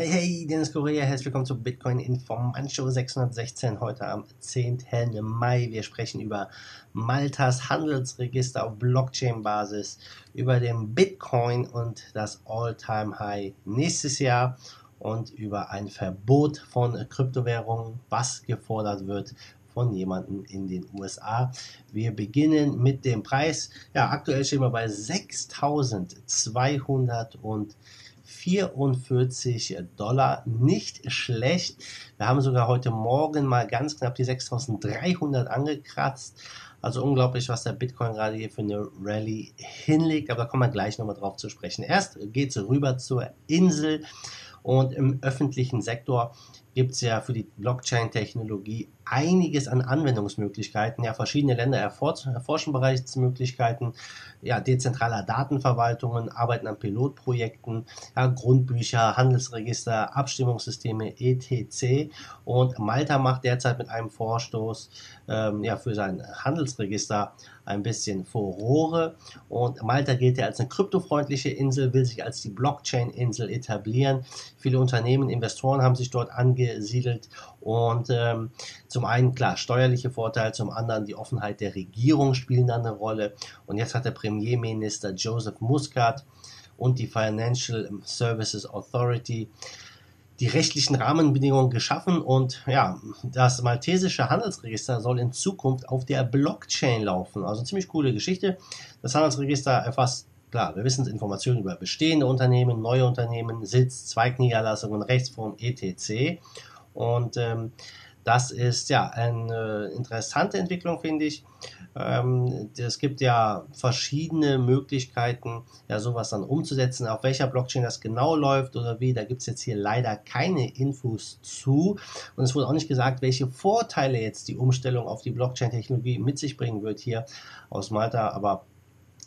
Hey, hey, Dennis Correa, herzlich willkommen zu Bitcoin Informantshow 616, heute am 10. Mai. Wir sprechen über Maltas Handelsregister auf Blockchain-Basis, über den Bitcoin und das All-Time-High nächstes Jahr und über ein Verbot von Kryptowährungen, was gefordert wird von jemandem in den USA. Wir beginnen mit dem Preis. Ja, aktuell stehen wir bei 6.200 und 44 Dollar. Nicht schlecht. Wir haben sogar heute Morgen mal ganz knapp die 6300 angekratzt. Also unglaublich, was der Bitcoin gerade hier für eine Rallye hinlegt. Aber da kommen wir gleich nochmal drauf zu sprechen. Erst geht es rüber zur Insel und im öffentlichen Sektor gibt es ja für die Blockchain-Technologie einiges an Anwendungsmöglichkeiten. Ja, verschiedene Länder erforschen bereits Möglichkeiten, ja, dezentraler Datenverwaltungen, arbeiten an Pilotprojekten, ja, Grundbücher, Handelsregister, Abstimmungssysteme, etc. Und Malta macht derzeit mit einem Vorstoß ähm, ja, für sein Handelsregister ein bisschen Furore. Und Malta gilt ja als eine kryptofreundliche Insel, will sich als die Blockchain-Insel etablieren. Viele Unternehmen, Investoren haben sich dort angesiedelt und ähm, zum einen klar steuerliche Vorteile, zum anderen die Offenheit der Regierung spielen da eine Rolle. Und jetzt hat der Premierminister Joseph Muscat und die Financial Services Authority die rechtlichen Rahmenbedingungen geschaffen und ja, das maltesische Handelsregister soll in Zukunft auf der Blockchain laufen. Also ziemlich coole Geschichte. Das Handelsregister erfasst Klar, wir wissen Informationen über bestehende Unternehmen, neue Unternehmen, Sitz, Zweigniederlassungen, Rechtsform, etc. Und ähm, das ist ja eine interessante Entwicklung, finde ich. Ähm, es gibt ja verschiedene Möglichkeiten, ja, sowas dann umzusetzen. Auf welcher Blockchain das genau läuft oder wie, da gibt es jetzt hier leider keine Infos zu. Und es wurde auch nicht gesagt, welche Vorteile jetzt die Umstellung auf die Blockchain-Technologie mit sich bringen wird hier aus Malta. Aber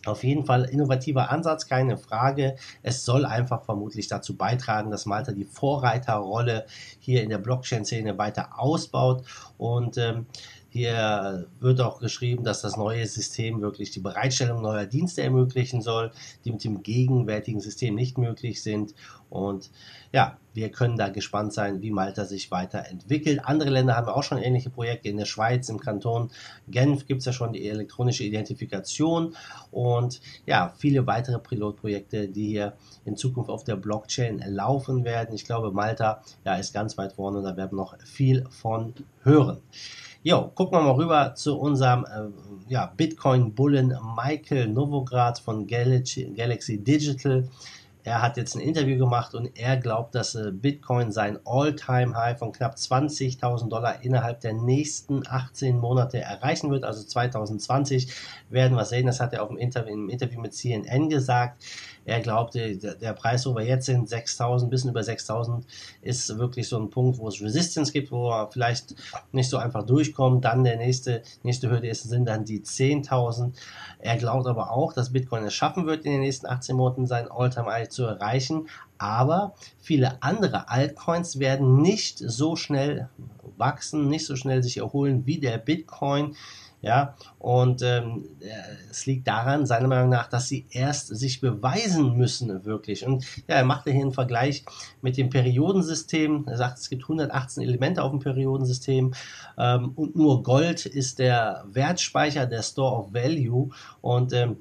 auf jeden Fall innovativer Ansatz, keine Frage. Es soll einfach vermutlich dazu beitragen, dass Malta die Vorreiterrolle hier in der Blockchain-Szene weiter ausbaut und ähm, hier wird auch geschrieben, dass das neue System wirklich die Bereitstellung neuer Dienste ermöglichen soll, die mit dem gegenwärtigen System nicht möglich sind. Und ja, wir können da gespannt sein, wie Malta sich weiterentwickelt. Andere Länder haben auch schon ähnliche Projekte. In der Schweiz, im Kanton Genf gibt es ja schon die elektronische Identifikation und ja, viele weitere Pilotprojekte, die hier in Zukunft auf der Blockchain laufen werden. Ich glaube, Malta ja, ist ganz weit vorne und da werden wir noch viel von hören. Jo, gucken wir mal rüber zu unserem äh, ja, Bitcoin-Bullen Michael Novograd von Galaxy, Galaxy Digital. Er hat jetzt ein Interview gemacht und er glaubt, dass äh, Bitcoin sein All-Time-High von knapp 20.000 Dollar innerhalb der nächsten 18 Monate erreichen wird. Also 2020 werden wir sehen. Das hat er auf dem Interview, im Interview mit CNN gesagt. Er glaubte, der Preis, wo wir jetzt sind, 6000, bisschen über 6000, ist wirklich so ein Punkt, wo es Resistance gibt, wo er vielleicht nicht so einfach durchkommt. Dann der nächste, nächste Hürde ist, sind dann die 10.000. Er glaubt aber auch, dass Bitcoin es schaffen wird, in den nächsten 18 Monaten sein All-Time-High zu erreichen. Aber viele andere Altcoins werden nicht so schnell wachsen, nicht so schnell sich erholen wie der Bitcoin. Ja, und ähm, es liegt daran, seiner Meinung nach, dass sie erst sich beweisen müssen, wirklich. Und ja, er macht hier einen Vergleich mit dem Periodensystem. Er sagt, es gibt 118 Elemente auf dem Periodensystem ähm, und nur Gold ist der Wertspeicher, der Store of Value. Und ähm,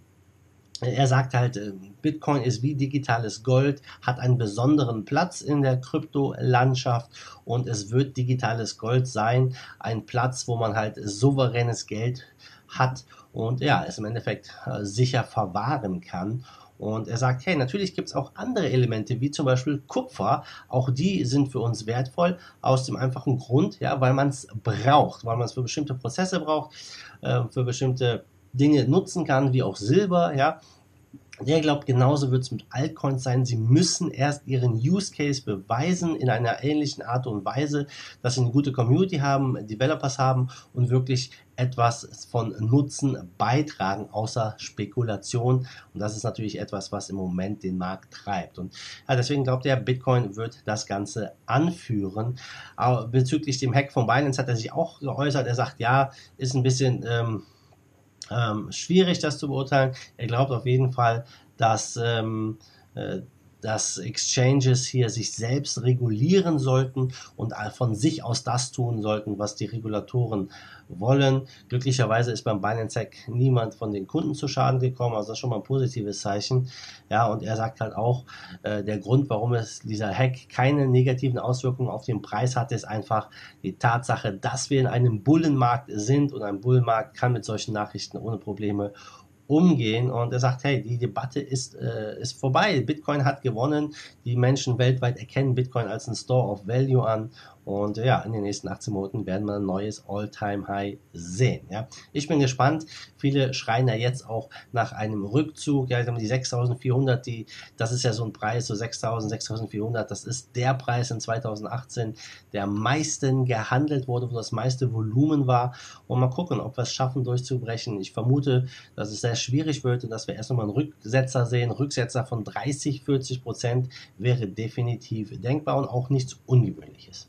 er sagt halt, äh, Bitcoin ist wie digitales Gold, hat einen besonderen Platz in der Kryptolandschaft und es wird digitales Gold sein, ein Platz, wo man halt souveränes Geld hat und ja, es im Endeffekt äh, sicher verwahren kann. Und er sagt, hey, natürlich gibt es auch andere Elemente, wie zum Beispiel Kupfer. Auch die sind für uns wertvoll, aus dem einfachen Grund, ja, weil man es braucht, weil man es für bestimmte Prozesse braucht, äh, für bestimmte Dinge nutzen kann, wie auch Silber, ja. Der glaubt, genauso wird es mit Altcoins sein. Sie müssen erst ihren Use Case beweisen in einer ähnlichen Art und Weise, dass sie eine gute Community haben, Developers haben und wirklich etwas von Nutzen beitragen, außer Spekulation. Und das ist natürlich etwas, was im Moment den Markt treibt. Und ja, deswegen glaubt er, Bitcoin wird das Ganze anführen. Aber bezüglich dem Hack von Binance hat er sich auch geäußert. Er sagt, ja, ist ein bisschen ähm, ähm, schwierig, das zu beurteilen. Er glaubt auf jeden Fall, dass ähm, äh, dass Exchanges hier sich selbst regulieren sollten und von sich aus das tun sollten, was die Regulatoren wollen. Glücklicherweise ist beim Binance Hack niemand von den Kunden zu Schaden gekommen, also das ist schon mal ein positives Zeichen. Ja, und er sagt halt auch, äh, der Grund, warum es dieser Hack keine negativen Auswirkungen auf den Preis hat, ist einfach die Tatsache, dass wir in einem Bullenmarkt sind und ein Bullenmarkt kann mit solchen Nachrichten ohne Probleme umgehen. Und er sagt, hey, die Debatte ist, äh, ist vorbei. Bitcoin hat gewonnen. Die Menschen weltweit erkennen Bitcoin als ein Store of Value an und ja, in den nächsten 18 Monaten werden wir ein neues All-Time-High sehen. Ja. Ich bin gespannt. Viele schreien ja jetzt auch nach einem Rückzug. Ja, die 6400, die, das ist ja so ein Preis, so 6000, 6400. Das ist der Preis in 2018, der am meisten gehandelt wurde, wo das meiste Volumen war. Und mal gucken, ob wir es schaffen, durchzubrechen. Ich vermute, dass es sehr schwierig wird und dass wir erst nochmal einen Rücksetzer sehen. Rücksetzer von 30, 40 Prozent wäre definitiv denkbar und auch nichts Ungewöhnliches.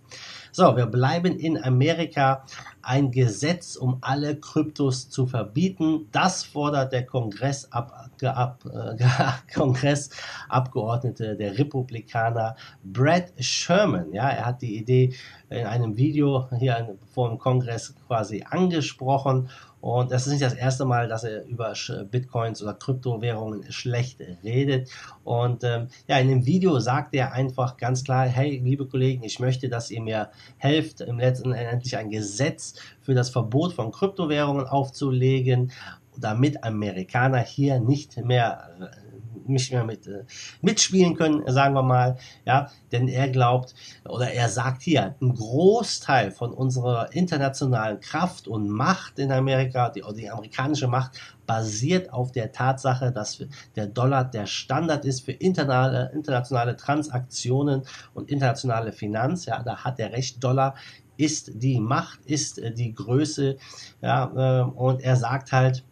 So, wir bleiben in Amerika. Ein Gesetz, um alle Kryptos zu verbieten. Das fordert der Kongress ab, ab, äh, Kongressabgeordnete der Republikaner Brad Sherman. Ja, er hat die Idee in einem Video hier vor dem Kongress quasi angesprochen und das ist nicht das erste Mal, dass er über Bitcoins oder Kryptowährungen schlecht redet. Und ähm, ja, in dem Video sagt er einfach ganz klar, hey, liebe Kollegen, ich möchte, dass ihr mir helft, im letzten endlich ein Gesetz für das Verbot von Kryptowährungen aufzulegen, damit Amerikaner hier nicht mehr nicht mehr mit, äh, mitspielen können, sagen wir mal, ja, denn er glaubt oder er sagt hier, ein Großteil von unserer internationalen Kraft und Macht in Amerika, die, die amerikanische Macht, basiert auf der Tatsache, dass der Dollar der Standard ist für internationale, internationale Transaktionen und internationale Finanz. Ja, da hat er recht. Dollar ist die Macht, ist äh, die Größe. Ja, äh, und er sagt halt,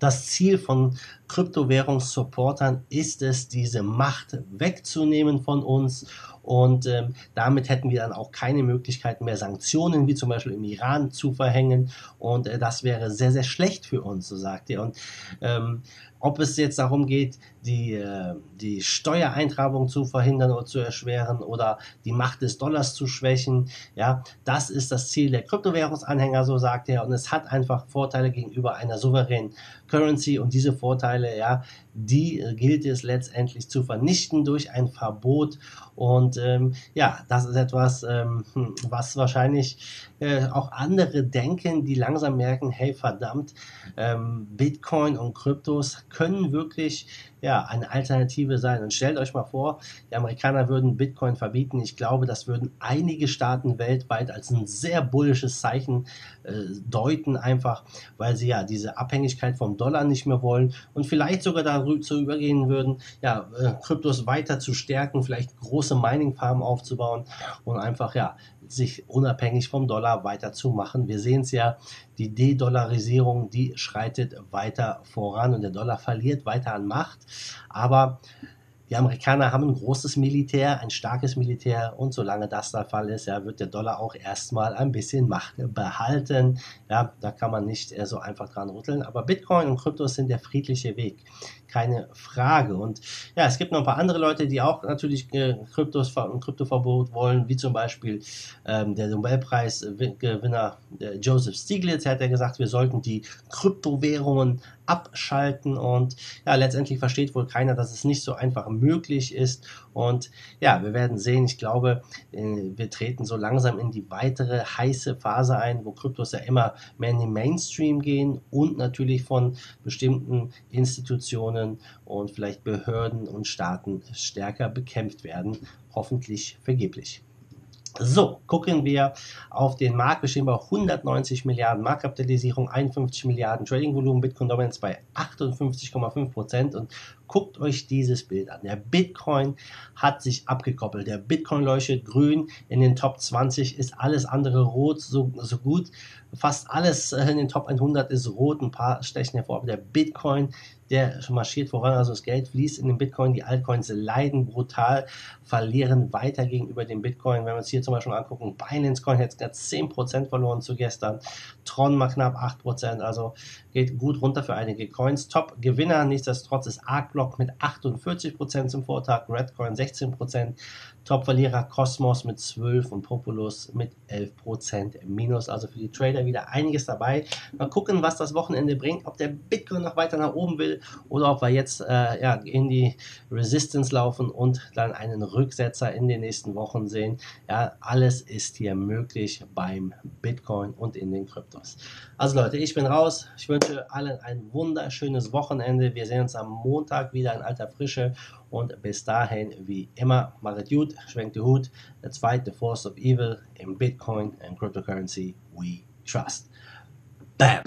das Ziel von Kryptowährungssupportern ist es, diese Macht wegzunehmen von uns und ähm, damit hätten wir dann auch keine Möglichkeit mehr, Sanktionen wie zum Beispiel im Iran zu verhängen und äh, das wäre sehr, sehr schlecht für uns, so sagt er. Und ähm, ob es jetzt darum geht, die, äh, die Steuereintreibung zu verhindern oder zu erschweren oder die Macht des Dollars zu schwächen, ja, das ist das Ziel der Kryptowährungsanhänger, so sagt er. Und es hat einfach Vorteile gegenüber einer souveränen Currency und diese Vorteile, ja, die äh, gilt es letztendlich zu vernichten durch ein Verbot. Und ähm, ja, das ist etwas, ähm, hm, was wahrscheinlich äh, auch andere denken, die langsam merken, hey verdammt, ähm, Bitcoin und Kryptos können wirklich ja, eine Alternative sein. Und stellt euch mal vor, die Amerikaner würden Bitcoin verbieten. Ich glaube, das würden einige Staaten weltweit als ein sehr bullisches Zeichen äh, deuten, einfach weil sie ja diese Abhängigkeit vom Dollar nicht mehr wollen und vielleicht sogar dazu übergehen würden, ja, äh, Kryptos weiter zu stärken, vielleicht große Mining-Farmen aufzubauen und einfach ja sich unabhängig vom Dollar weiterzumachen. Wir sehen es ja, die De-Dollarisierung, die schreitet weiter voran und der Dollar verliert weiter an Macht. Aber die Amerikaner haben ein großes Militär, ein starkes Militär und solange das der Fall ist, ja, wird der Dollar auch erstmal ein bisschen Macht behalten. Ja, da kann man nicht so einfach dran rütteln. Aber Bitcoin und Kryptos sind der friedliche Weg keine Frage. Und ja, es gibt noch ein paar andere Leute, die auch natürlich äh, Kryptos und Kryptoverbot wollen, wie zum Beispiel ähm, der Nobelpreisgewinner äh, Joseph Stiglitz, hat ja gesagt, wir sollten die Kryptowährungen abschalten und ja, letztendlich versteht wohl keiner, dass es nicht so einfach möglich ist. Und ja, wir werden sehen, ich glaube, äh, wir treten so langsam in die weitere heiße Phase ein, wo Kryptos ja immer mehr in den Mainstream gehen und natürlich von bestimmten Institutionen und vielleicht Behörden und Staaten stärker bekämpft werden, hoffentlich vergeblich. So, gucken wir auf den Markt. Wir stehen bei 190 Milliarden Marktkapitalisierung, 51 Milliarden Trading-Volumen, Bitcoin Dominance bei 58,5 Prozent und guckt euch dieses Bild an. Der Bitcoin hat sich abgekoppelt. Der Bitcoin leuchtet grün. In den Top 20 ist alles andere rot, so, so gut. Fast alles in den Top 100 ist rot. Ein paar stechen hervor. Aber der Bitcoin der marschiert voran, also das Geld fließt in den Bitcoin, die Altcoins leiden brutal, verlieren weiter gegenüber dem Bitcoin. Wenn wir uns hier zum Beispiel angucken, Binance Coin hat gerade 10% verloren zu gestern, Tron mal knapp 8%, also geht gut runter für einige Coins. Top-Gewinner, nichtsdestotrotz ist ArcBlock mit 48% zum Vortag, Redcoin 16%, Top-Verlierer Cosmos mit 12 und Populus mit 11% Minus. Also für die Trader wieder einiges dabei. Mal gucken, was das Wochenende bringt, ob der Bitcoin noch weiter nach oben will oder ob wir jetzt äh, ja, in die Resistance laufen und dann einen Rücksetzer in den nächsten Wochen sehen. Ja, alles ist hier möglich beim Bitcoin und in den Kryptos. Also Leute, ich bin raus. Ich wünsche allen ein wunderschönes Wochenende. Wir sehen uns am Montag wieder in alter Frische und bis dahin, wie immer, macht gut, Let's fight the force of evil in Bitcoin and cryptocurrency we trust. Bam!